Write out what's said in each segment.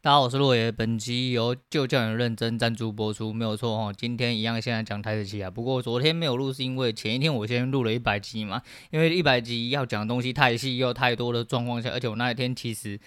大家好，我是洛爷。本期由就叫人认真赞助播出，没有错哦。今天一样，现在讲台词期啊。不过昨天没有录，是因为前一天我先录了一百集嘛。因为一百集要讲的东西太细又太多的状况下，而且我那一天其实。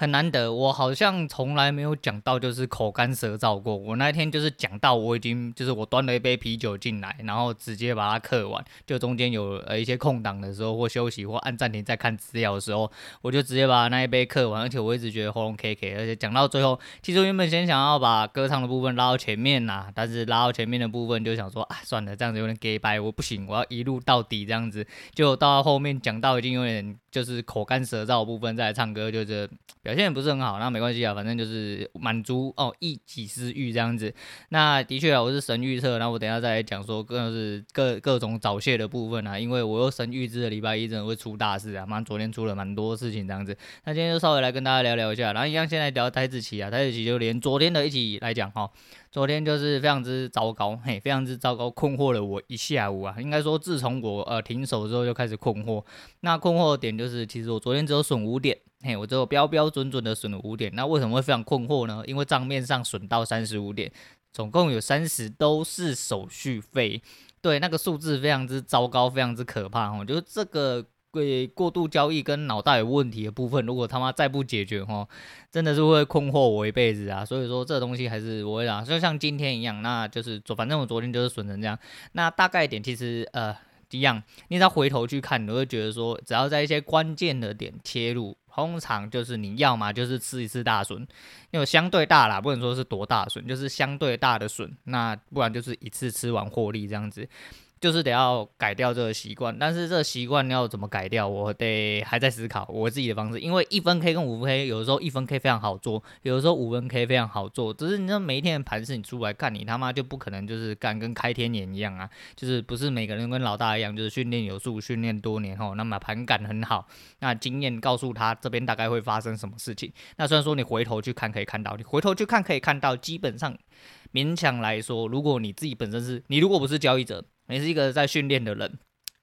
很难得，我好像从来没有讲到就是口干舌燥过。我那天就是讲到我已经就是我端了一杯啤酒进来，然后直接把它刻完。就中间有呃一些空档的时候或休息或按暂停再看资料的时候，我就直接把那一杯刻完。而且我一直觉得喉咙 K K，而且讲到最后，其实原本先想要把歌唱的部分拉到前面呐，但是拉到前面的部分就想说啊算了，这样子有点假掰，我不行，我要一路到底这样子。就到后面讲到已经有点就是口干舌燥的部分再来唱歌，就是表现也不是很好。那没关系啊，反正就是满足哦一己私欲这样子。那的确啊，我是神预测，那我等下再来讲说各是各各种早泄的部分啊，因为我又神预知的礼拜一真的会出大事啊，妈昨天出了蛮多事情这样子。那今天就稍微来跟大家聊聊一下，然后一样现在聊台指期啊，台指期就连昨天的一起来讲哈。昨天就是非常之糟糕，嘿，非常之糟糕，困惑了我一下午啊。应该说，自从我呃停手之后就开始困惑。那困惑的点就是，其实我昨天只有损五点，嘿，我只有标标准准的损了五点。那为什么会非常困惑呢？因为账面上损到三十五点，总共有三十都是手续费。对，那个数字非常之糟糕，非常之可怕哦。就是这个。对过度交易跟脑袋有问题的部分，如果他妈再不解决哦，真的是会困惑我一辈子啊！所以说这东西还是我讲，就像今天一样，那就是昨反正我昨天就是损成这样。那大概点其实呃一样，你只要回头去看，你会觉得说，只要在一些关键的点切入，通常就是你要么就是吃一次大笋，因为相对大啦，不能说是多大笋，就是相对大的笋，那不然就是一次吃完获利这样子。就是得要改掉这个习惯，但是这个习惯要怎么改掉，我得还在思考我自己的方式。因为一分 K 跟五分 K，有的时候一分 K 非常好做，有的时候五分 K 非常好做。只是你知道每一天的盘势你出来看，你他妈就不可能就是干跟开天眼一样啊！就是不是每个人跟老大一样，就是训练有素，训练多年后，那么盘感很好，那经验告诉他这边大概会发生什么事情。那虽然说你回头去看可以看到，你回头去看可以看到，基本上勉强来说，如果你自己本身是你如果不是交易者。你是一个在训练的人。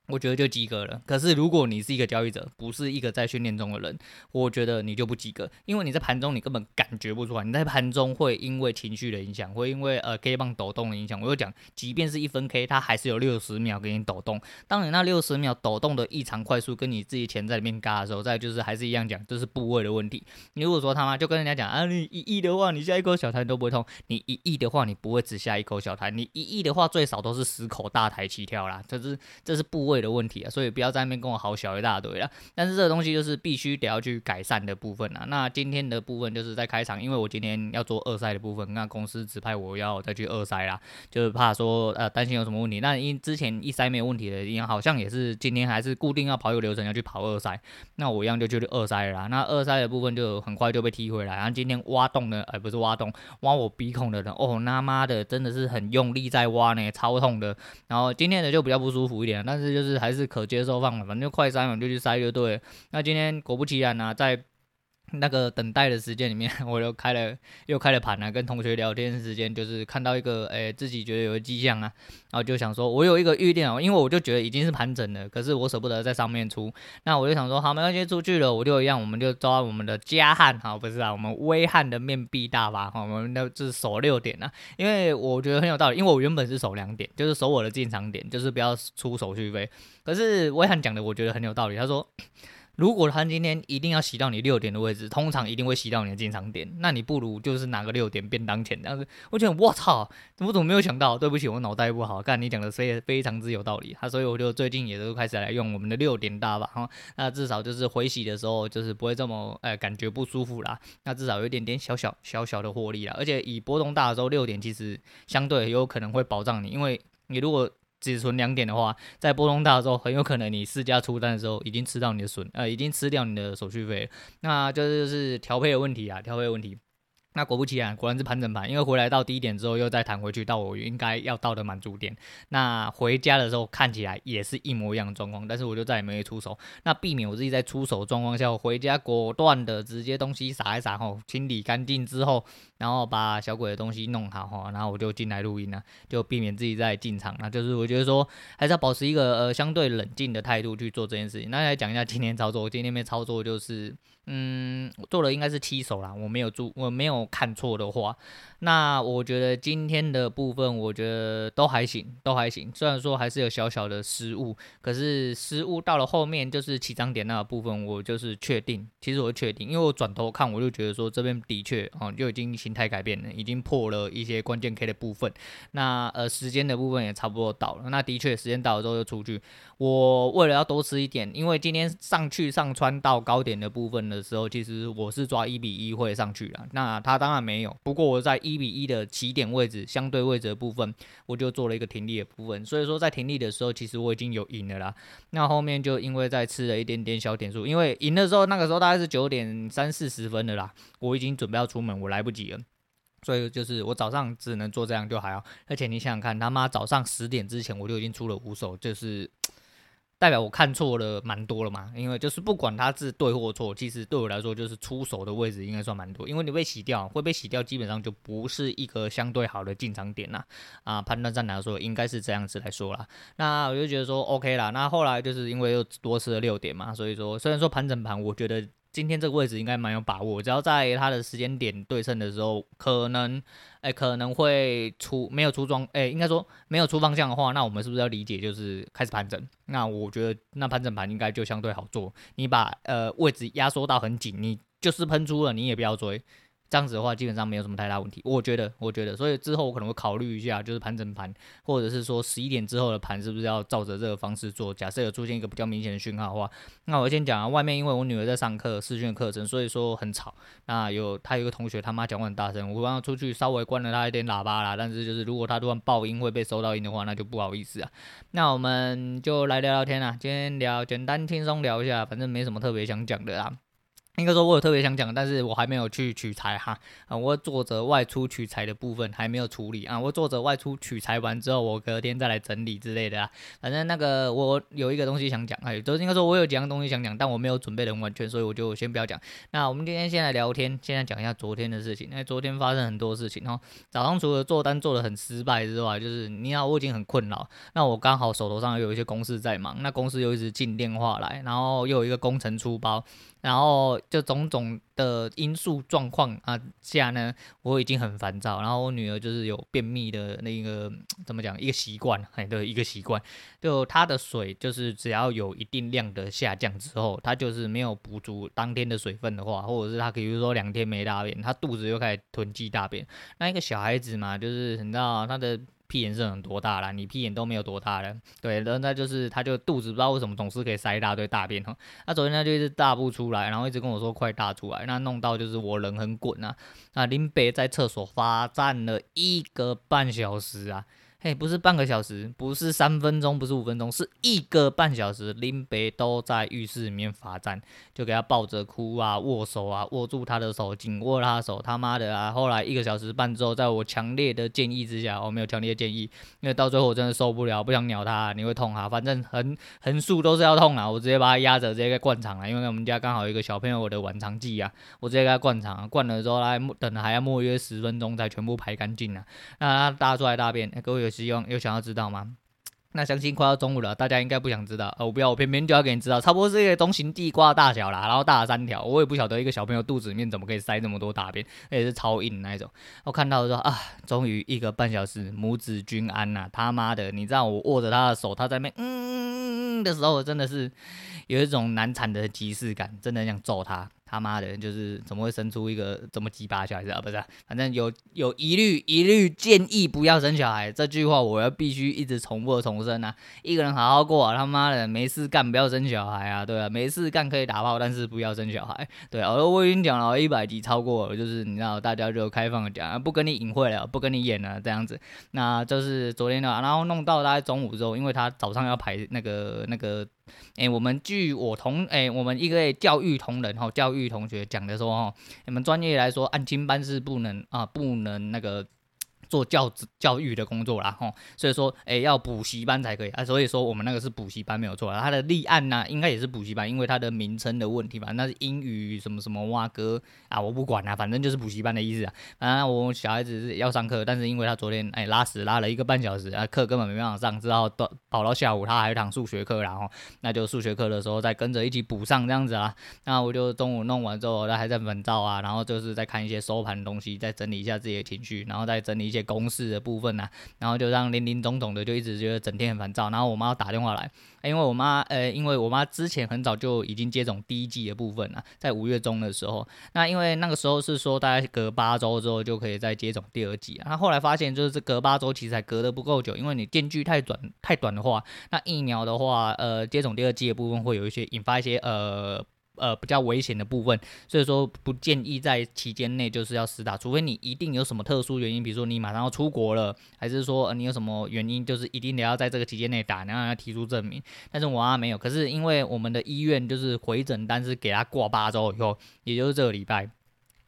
我觉得就及格了。可是如果你是一个交易者，不是一个在训练中的人，我觉得你就不及格，因为你在盘中你根本感觉不出来。你在盘中会因为情绪的影响，会因为呃 K 棒抖动的影响。我又讲，即便是一分 K，它还是有六十秒给你抖动。当你那六十秒抖动的异常快速，跟你自己钱在里面嘎的时候，再就是还是一样讲，这是部位的问题。你如果说他妈就跟人家讲啊，你一亿的话，你下一口小台都不会痛；你一亿的话，你不会只下一口小台；你一亿的话，最少都是十口大台起跳啦。这是这是部位的问题啊，所以不要在那边跟我好小一大堆了。但是这个东西就是必须得要去改善的部分啊。那今天的部分就是在开场，因为我今天要做二筛的部分，那公司指派我要再去二筛啦，就是怕说呃担心有什么问题。那因之前一筛没有问题的，因为好像也是今天还是固定要跑一个流程要去跑二筛，那我一样就去二筛了啦。那二筛的部分就很快就被踢回来。然后今天挖洞的，哎不是挖洞，挖我鼻孔的人，哦他妈的真的是很用力在挖呢，超痛的。然后今天的就比较不舒服一点，但是就是是还是可接受范围，反正快筛嘛，就去塞就对。那今天果不其然呢、在那个等待的时间里面，我又开了又开了盘啊，跟同学聊天时间，就是看到一个诶、自己觉得有个迹象啊，然后就想说，我有一个预定啊，因为我就觉得已经是盘整了，可是我舍不得在上面出，那我就想说，好，没关系，出去了，我就一样，我们就抓我们的加汉，好，不是啊，我们威汉的面壁大法，好，我们的是守六点啊，因为我觉得很有道理，因为我原本是守两点，就是守我的进场点，就是不要出手续费，可是威汉讲的我觉得很有道理，他说。如果他今天一定要洗到你六点的位置，通常一定会洗到你的进场点，那你不如就是拿个六点便当钱这样子。我觉得我操，我怎么没有想到？对不起，我脑袋不好。干，你讲的非非常之有道理，他所以我就最近也都开始来用我们的六点大法哈，那至少就是回洗的时候就是不会这么哎感觉不舒服啦，那至少有一点点小小小小的获利啦，而且以波动大的时候六点其实相对有可能会保障你，因为你如果。只存两点的话，在波动大的时候，很有可能你试驾出单的时候已经吃到你的损，呃，已经吃掉你的手续费，那就是就是调配的问题啊，调配的问题。那果不其然，果然是盘整盘，因为回来到低点之后又再弹回去到我应该要到的满足点。那回家的时候看起来也是一模一样的状况，但是我就再也没有出手。那避免我自己在出手状况下，我回家果断的直接东西撒一撒后，清理干净之后，然后把小鬼的东西弄好哈，然后我就进来录音了，就避免自己再进场。那就是我觉得说还是要保持一个呃相对冷静的态度去做这件事情。那来讲一下今天操作，今天没操作就是。嗯，做的应该是七手啦，我没有注，我没有看错的话。那我觉得今天的部分，我觉得都还行，都还行。虽然说还是有小小的失误，可是失误到了后面就是起涨点那个部分，我就是确定。其实我确定，因为我转头看，我就觉得说这边的确哦，就已经形态改变了，已经破了一些关键 K 的部分。那呃，时间的部分也差不多到了。那的确时间到了之后就出去。我为了要多吃一点，因为今天上去上穿到高点的部分呢的时候，其实我是抓一比一会上去了。那他当然没有，不过我在。一比一的起点位置，相对位置的部分，我就做了一个停利的部分。所以说，在停利的时候，其实我已经有赢了啦。那后面就因为在吃了一点点小点数，因为赢的时候，那个时候大概是九点三四十分的啦，我已经准备要出门，我来不及了。所以就是我早上只能做这样就还好。而且你想想看，他妈早上十点之前我就已经出了五手，就是。代表我看错了蛮多了嘛，因为就是不管它是对或错，其实对我来说就是出手的位置应该算蛮多，因为你被洗掉，会被洗掉，基本上就不是一个相对好的进场点啦。啊，判断上来说应该是这样子来说啦。那我就觉得说 OK 啦，那后来就是因为又多吃了六点嘛，所以说虽然说盘整盘，我觉得。今天这个位置应该蛮有把握，只要在它的时间点对称的时候，可能，哎、可能会出没有出装，哎、应该说没有出方向的话，那我们是不是要理解就是开始盘整？那我觉得那盘整盘应该就相对好做，你把呃位置压缩到很紧，你就是喷出了，你也不要追。这样子的话，基本上没有什么太大问题，我觉得，我觉得，所以之后我可能会考虑一下，就是盘整盘，或者是说十一点之后的盘，是不是要照着这个方式做？假设有出现一个比较明显的讯号的话，那我先讲啊，外面因为我女儿在上课，视讯课程，所以说很吵。那有她有个同学他妈讲话很大声，我刚刚出去稍微关了她一点喇叭啦，但是就是如果她突然爆音会被收到音的话，那就不好意思啊。那我们就来聊聊天啊，今天聊简单轻松聊一下，反正没什么特别想讲的啦。应该说，我有特别想讲，但是我还没有去取材哈啊，我做着外出取材的部分还没有处理啊，我做着外出取材完之后，我隔天再来整理之类的啊。反正那个我有一个东西想讲，哎，就是应该说我有几样东西想讲，但我没有准备的很完全，所以我就先不要讲。那我们今天先来聊天，现在讲一下昨天的事情。因为昨天发生很多事情哦。早上除了做单做得很失败之外，就是你好，我已经很困扰。那我刚好手头上有一些公司在忙，那公司又一直进电话来，然后又有一个工程出包。然后就种种的因素状况啊下呢，我已经很烦躁。然后我女儿就是有便秘的那个 怎么讲一个习惯，哎，对，一个习惯，就她的水就是只要有一定量的下降之后，她就是没有补足当天的水分的话，或者是她比如说两天没大便，她肚子又开始囤积大便。那一个小孩子嘛，就是你知道她的。屁眼是很多大啦，你屁眼都没有多大了，对，然后那就是他就肚子不知道为什么总是可以塞一大堆大便哈，那昨天他就一直大不出来，然后一直跟我说快大出来，那弄到就是我人很滚啊，那林北在厕所罚站了一个半小时啊。嘿，不是半个小时，不是三分钟，不是五分钟，是一个半小时。林北都在浴室里面罚站，就给他抱着哭啊，握手啊，握住他的手，紧握他的手，他妈的啊！后来一个小时半之后，在我强烈的建议之下，我没有强烈的建议，因为到最后我真的受不了，不想鸟他，你会痛啊，反正横横竖都是要痛啊，我直接把他压着，直接给灌肠了，因为我们家刚好有一个小朋友我的晚肠季啊，我直接给他灌肠，灌了之后来等还要默约十分钟才全部排干净呢，那他大出来大便，欸、各位。有希望有想要知道吗？那相信快要中午了，大家应该不想知道。哦，我不要，我偏偏就要给你知道，差不多是一个中型地瓜大小啦，然后大了三条。我也不晓得一个小朋友肚子里面怎么可以塞那么多大便，而且是超硬那一种。我看到说啊，终于一个半小时母子均安呐！他妈的，你知道我握着他的手，他在那边嗯的时候，真的是有一种难产的即视感，真的很想揍他。他妈的，就是怎么会生出一个这么鸡巴小孩子啊？不是、反正有有一律一律建议不要生小孩。这句话我要必须一直重复重申啊！一个人好好过啊，他妈的没事干不要生小孩啊，对啊，没事干可以打炮，但是不要生小孩。对啊，我已经讲了一百集超过了，就是你知道大家就开放讲，不跟你隐晦了，不跟你演了这样子。那就是昨天的，然后弄到大概中午之后，因为他早上要排那个那个。哎、我们据我同哎、我们一个教育同仁哈，教育同学讲的说哦，你们专业来说，安亲班是不能啊，不能那个做教教育的工作啦，吼，所以说，哎、要补习班才可以啊，所以说我们那个是补习班没有错啦，它的立案呢、应该也是补习班，因为它的名称的问题吧，那是英语什么什么哇哥啊，我不管啦，反正就是补习班的意思啊。啊我小孩子是要上课，但是因为他昨天哎、拉屎拉了一个半小时啊，课根本没办法上，之后到跑到下午他还有堂数学课，然后那就数学课的时候再跟着一起补上这样子啊。那我就中午弄完之后，他还在本照啊，然后就是在看一些收盘的东西，再整理一下自己的情绪，然后再整理一下些公式的部分呐、啊，然后就让林林总总的就一直觉得整天很烦躁。然后我妈打电话来，因为我妈呃，因为我妈之前很早就已经接种第一剂的部分了，在五月中的时候，那因为那个时候是说大概隔八周之后就可以再接种第二剂啊。那后来发现就是这隔八周其实还隔得不够久，因为你间距太短太短的话，那疫苗的话呃接种第二剂的部分会有一些引发一些呃。呃，比较危险的部分，所以说不建议在期间内就是要施打，除非你一定有什么特殊原因，比如说你马上要出国了，还是说、呃、你有什么原因，就是一定得要在这个期间内打，然后要提出证明。但是我妈没有，可是因为我们的医院就是回诊单是给她挂八周以后，也就是这个礼拜，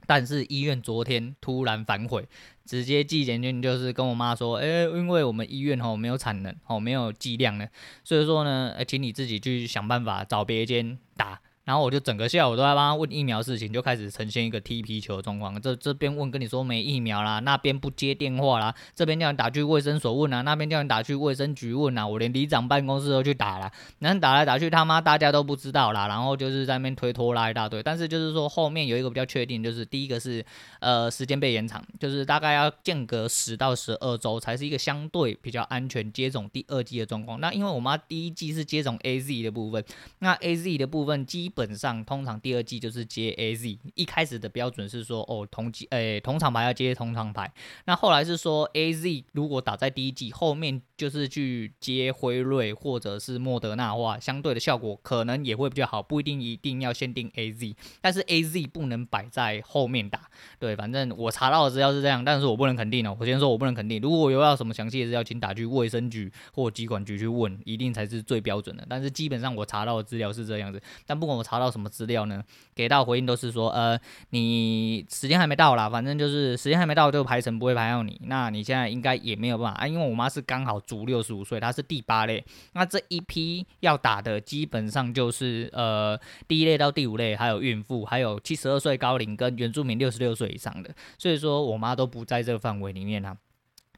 但是医院昨天突然反悔，直接寄检讯就是跟我妈说，哎、欸，因为我们医院吼没有产能，吼没有剂量呢，所以说呢，呃，请你自己去想办法找别间打。然后我就整个下午都在帮他问疫苗事情，就开始呈现一个踢皮球的状况。这这边问跟你说没疫苗啦，那边不接电话啦，这边叫你打去卫生所问啊，那边叫你打去卫生局问啊，我连里长办公室都去打了，然后打来打去他妈大家都不知道啦，然后就是在那边推拖拉一大堆。但是就是说后面有一个比较确定，就是第一个是呃时间被延长，就是大概要间隔十到十二周才是一个相对比较安全接种第二剂的状况。那因为我妈第一剂是接种 AZ 的部分，那 AZ 的部分基本本上通常第二季就是接 AZ，一开始的标准是说哦同级诶同厂牌要接同厂牌，那后来是说 AZ 如果打在第一季后面就是去接辉瑞或者是莫德纳的话，相对的效果可能也会比较好，不一定一定要限定 AZ，但是 AZ 不能摆在后面打，对，反正我查到的资料是这样，但是我不能肯定哦，我先说我不能肯定，如果有要什么详细的资料，请打去卫生局或疾管局去问，一定才是最标准的，但是基本上我查到的资料是这样子，但不管我查到什么。资料呢，给到回应都是说，呃，你时间还没到啦，反正就是时间还没到，就排程不会排到你。那你现在应该也没有办法啊，因为我妈是刚好足六十五岁，他是第八类。那这一批要打的基本上就是呃第一类到第五类，还有孕妇，还有七十二岁高龄跟原住民六十六岁以上的。所以说我妈都不在这个范围里面啊。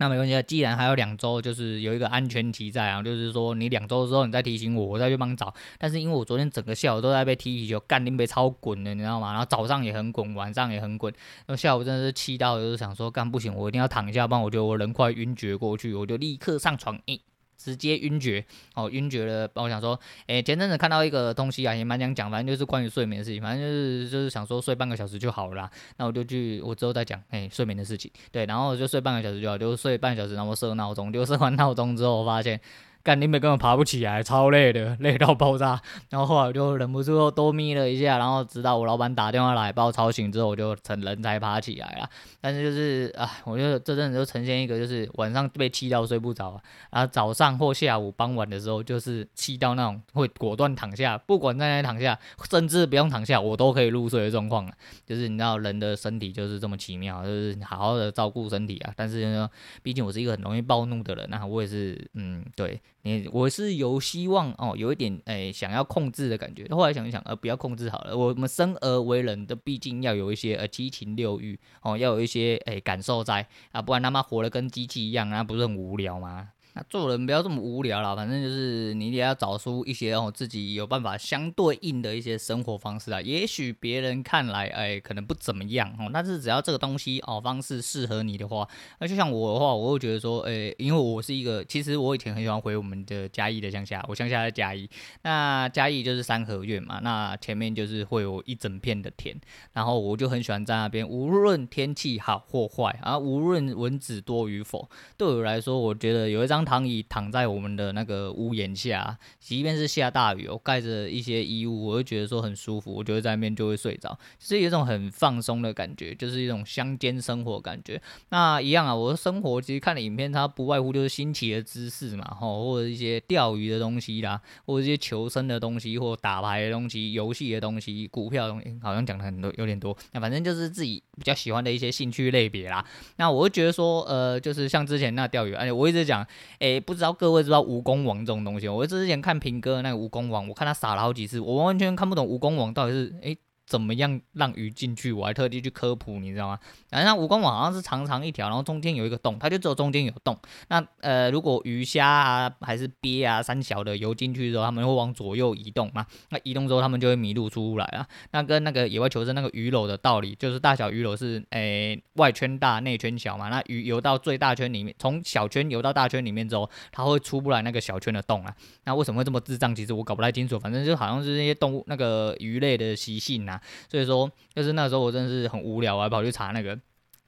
那没问题啊，既然还有两周，就是有一个安全期在啊，就是说你两周之后你再提醒我，我再去帮你找。但是因为我昨天整个下午都在被踢皮球，干拎被超滚的，你知道吗？然后早上也很滚，晚上也很滚。那下午真的是气到，就是想说干不行，我一定要躺一下，不然我觉得我人快晕厥过去，我就立刻上床。欸直接晕厥哦，晕厥了。我想说，诶、前阵子看到一个东西啊，也蛮想讲，反正就是关于睡眠的事情，反正就是就是想说睡半个小时就好了。那我就去，我之后再讲，诶、睡眠的事情。对，然后我就睡半个小时就好，就睡半个小时，然后设闹钟，就设完闹钟之后，我发现。干，你们根本爬不起来，超累的，累到爆炸。然后后来我就忍不住又多眯了一下，然后直到我老板打电话来把我吵醒之后，我就成人才爬起来了。但是就是啊，我觉得这阵子就呈现一个，就是晚上被气到睡不着，然后早上或下午傍晚的时候，就是气到那种会果断躺下，不管在哪里躺下，甚至不用躺下，我都可以入睡的状况。就是你知道人的身体就是这么奇妙，就是好好的照顾身体啊。但是呢，毕竟我是一个很容易暴怒的人，那我也是，嗯，对。你我是有希望哦，有一点诶、想要控制的感觉。后来想一想，呃，不要控制好了。我们生而为人的，毕竟要有一些呃七情六欲哦，要有一些诶、感受在啊，不然他妈活得跟机器一样，啊不是很无聊吗？那做人不要这么无聊啦，反正就是你也要找出一些哦自己有办法相对应的一些生活方式啊。也许别人看来哎可能不怎么样哦，但是只要这个东西哦方式适合你的话，那就像我的话，我会觉得说哎，因为我是一个，其实我以前很喜欢回我们的嘉义的乡下，我乡下在嘉义，那嘉义就是三合院嘛，那前面就是会有一整片的田，然后我就很喜欢在那边，无论天气好或坏啊，无论蚊子多与否，对我来说，我觉得有一张。张躺椅躺在我们的那个屋檐下，即便是下大雨，我盖着一些衣物，我会觉得说很舒服，我就会在那边就会睡着，就是有一种很放松的感觉，就是一种乡间生活感觉。那一样啊，我的生活其实看的影片，它不外乎就是新奇的知识嘛，吼，或者一些钓鱼的东西啦，或者一些求生的东西，或打牌的东西、游戏的东西、股票东西，好像讲的很多，有点多。那反正就是自己比较喜欢的一些兴趣类别啦。那我会觉得说，呃，就是像之前那钓鱼，而且，我一直讲，哎，不知道各位知道蜈蚣王这种东西？我之前看平哥那个蜈蚣王，我看他撒了好几次，我完全看不懂蜈蚣王到底是哎。诶怎么样让鱼进去？我还特地去科普，你知道吗？然后那蜈蚣网好像是长长一条，然后中间有一个洞，它就只有中间有洞。那呃，如果鱼虾啊还是鳖啊三小的游进去之后，他们会往左右移动嘛？那移动之后，他们就会迷路出来啊。那跟那个野外求生那个鱼篓的道理，就是大小鱼篓是诶、外圈大内圈小嘛？那鱼游到最大圈里面，从小圈游到大圈里面之后，它会出不来那个小圈的洞啊。那为什么会这么智障？其实我搞不太清楚，反正就好像是那些动物那个鱼类的习性啊。所以说，就是那时候我真的是很无聊啊，跑去查那个。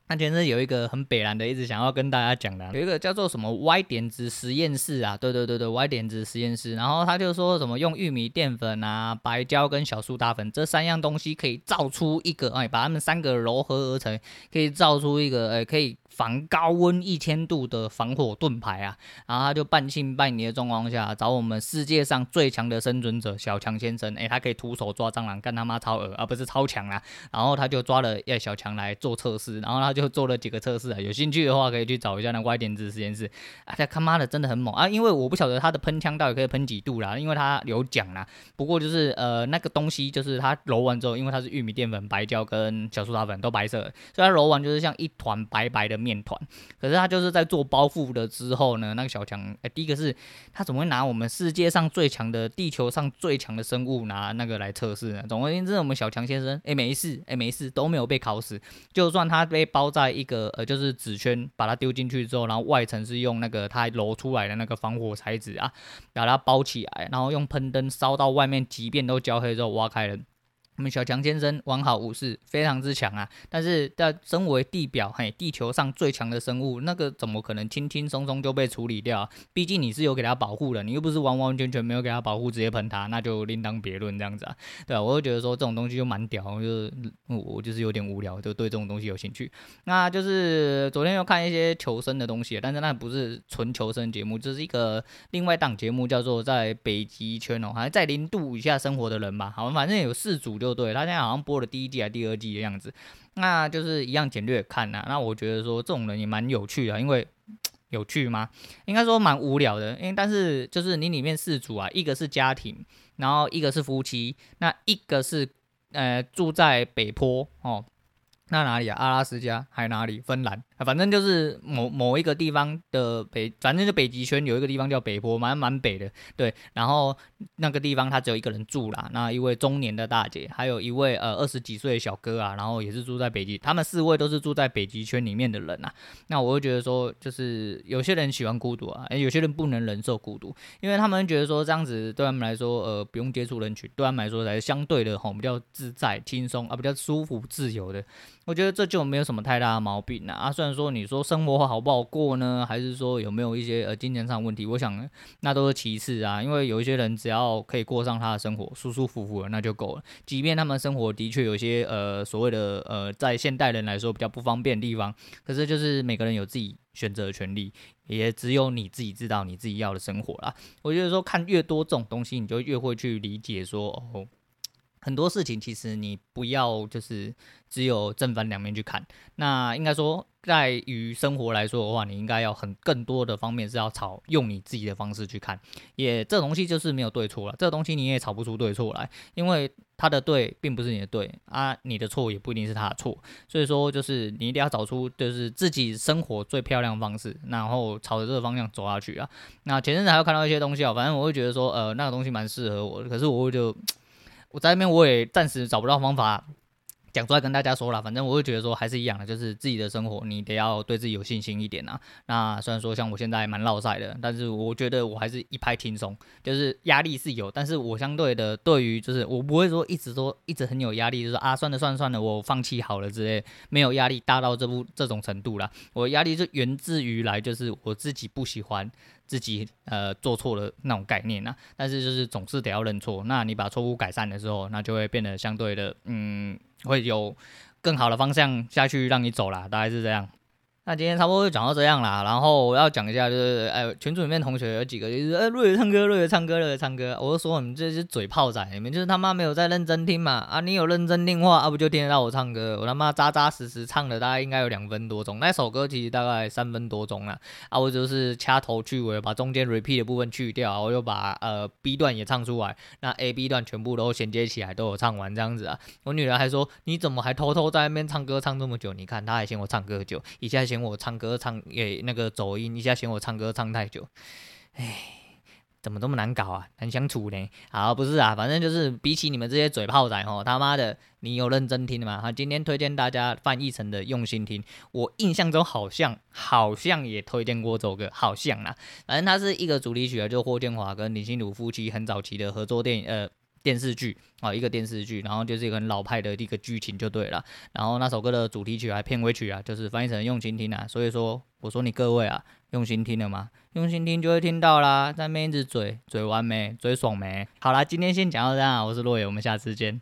那前阵有一个很北蓝的，一直想要跟大家讲的，有一个叫做什么 Y 点子实验室啊，对对对对，Y 点子实验室。然后他就说什么用玉米淀粉啊、白胶跟小苏打粉这三样东西可以造出一个，哎，把它们三个揉合而成，可以造出一个，哎，可以。防高温一千度的防火盾牌啊，然后他就半信半疑的状况下找我们世界上最强的生存者小强先生，诶，他可以徒手抓蟑螂，干他妈超恶，而不是超强啊。然后他就抓了要小强来做测试，然后他就做了几个测试啊，有兴趣的话可以去找一下那歪点子实验室。啊，他他妈的真的很猛啊，因为我不晓得他的喷枪到底可以喷几度啦，因为他有讲啦。不过就是呃那个东西就是他揉完之后，因为它是玉米淀粉、白胶跟小苏打粉都白色，所以它揉完就是像一团白白的。面团，可是他就是在做包覆的之后呢，那个小强，哎、第一个是他怎么会拿我们世界上最强的、地球上最强的生物拿那个来测试呢？总而言之，我们小强先生，哎、没事，哎、没事，都没有被烤死。就算他被包在一个呃，就是纸圈，把它丢进去之后，然后外层是用那个他揉出来的那个防火材质啊，把它包起来，然后用喷灯烧到外面，即便都焦黑之后挖开了。我们小强先生完好无事，非常之强啊！但是在身为地表嘿地球上最强的生物，那个怎么可能轻轻松松就被处理掉？毕竟你是有给他保护的，你又不是完完全全没有给他保护，直接喷他，那就另当别论这样子啊。对啊，我会觉得说这种东西就蛮屌，就是我就是有点无聊，就对这种东西有兴趣。那就是昨天又看一些求生的东西，但是那不是纯求生节目，这是一个另外档节目，叫做在北极圈哦，好像在零度以下生活的人吧。好，反正有四组。就对，他现在好像播了第一季还第二季的样子，那就是一样简略看呐、那我觉得说这种人也蛮有趣的，因为有趣吗？应该说蛮无聊的。因为但是就是你里面四组啊，一个是家庭，然后一个是夫妻，那一个是呃住在北坡哦，那哪里啊？阿拉斯加还哪里？芬兰。反正就是某某一个地方的北，反正就北极圈有一个地方叫北坡，蛮蛮北的，对。然后那个地方他只有一个人住啦，那一位中年的大姐，还有一位呃二十几岁的小哥啊，然后也是住在北极，他们四位都是住在北极圈里面的人啊。那我会觉得说，就是有些人喜欢孤独啊，有些人不能忍受孤独，因为他们觉得说这样子对他们来说，呃，不用接触人群，对他们来说才是相对的吼比较自在、轻松啊，比较舒服、自由的。我觉得这就没有什么太大的毛病啊。啊，虽然。说你说生活好不好过呢？还是说有没有一些呃金钱上的问题？我想那都是其次啊，因为有一些人只要可以过上他的生活，舒舒服服的那就够了。即便他们生活的确有些呃所谓的呃在现代人来说比较不方便的地方，可是就是每个人有自己选择的权利，也只有你自己知道你自己要的生活啦。我觉得说看越多这种东西，你就越会去理解说哦。很多事情其实你不要就是只有正反两面去看，那应该说在于生活来说的话，你应该要很更多的方面是要朝用你自己的方式去看，也这东西就是没有对错了，这东西你也吵不出对错来，因为他的对并不是你的对啊，你的错也不一定是他的错，所以说就是你一定要找出就是自己生活最漂亮的方式，然后朝着这个方向走下去啊。那前阵子还有看到一些东西啊，反正我会觉得说呃那个东西蛮适合我的，可是我会就。我在那边我也暂时找不到方法讲出来跟大家说了，反正我会觉得说还是一样的，就是自己的生活你得要对自己有信心一点啊。那虽然说像我现在蛮落赛的，但是我觉得我还是一拍轻松，就是压力是有，但是我相对的对于就是我不会说一直说一直很有压力，就是啊算了算了算了，我放弃好了之类，没有压力大到这部这种程度啦。我压力是源自于来就是我自己不喜欢自己呃做错了那种概念啊，但是就是总是得要认错。那你把错误改善的时候，那就会变得相对的嗯。会有更好的方向下去让你走啦，大概是这样。那今天差不多就讲到这样啦，然后我要讲一下，就是哎，群组里面同学有几个就是哎，瑞瑞唱歌，瑞瑞唱歌，瑞瑞唱歌，我就说你们这些嘴炮仔，你们就是他妈没有在认真听嘛啊！你有认真听话啊，不就听得到我唱歌？我他妈扎扎实实唱了，大概应该有两分多钟，那首歌其实大概三分多钟啦。啊，我就是掐头去尾，把中间 repeat 的部分去掉，我又把呃 B 段也唱出来，那 A B 段全部都衔接起来，都有唱完这样子啊。我女儿还说，你怎么还偷偷在那边唱歌唱这么久？你看她还嫌我唱歌久，一下嫌我唱歌唱也那个走音，一下嫌我唱歌唱太久，哎，怎么这么难搞啊？难相处呢？好，不是啊，反正就是比起你们这些嘴炮仔吼，他妈的，你有认真听的吗？他今天推荐大家范逸臣的《用心听》，我印象中好像好像也推荐过这首歌，好像啊，反正它是一个主题曲啊，就霍建华跟林心如夫妻很早期的合作电影，呃。电视剧啊，一个电视剧，然后就是一个很老派的一个剧情就对了。然后那首歌的主题曲还片尾曲啊，就是翻译成用心听啊。所以说，我说你各位啊，用心听了吗？用心听就会听到啦。在那边一直嘴嘴完没？嘴爽没？好啦，今天先讲到这样，我是洛野，我们下次见。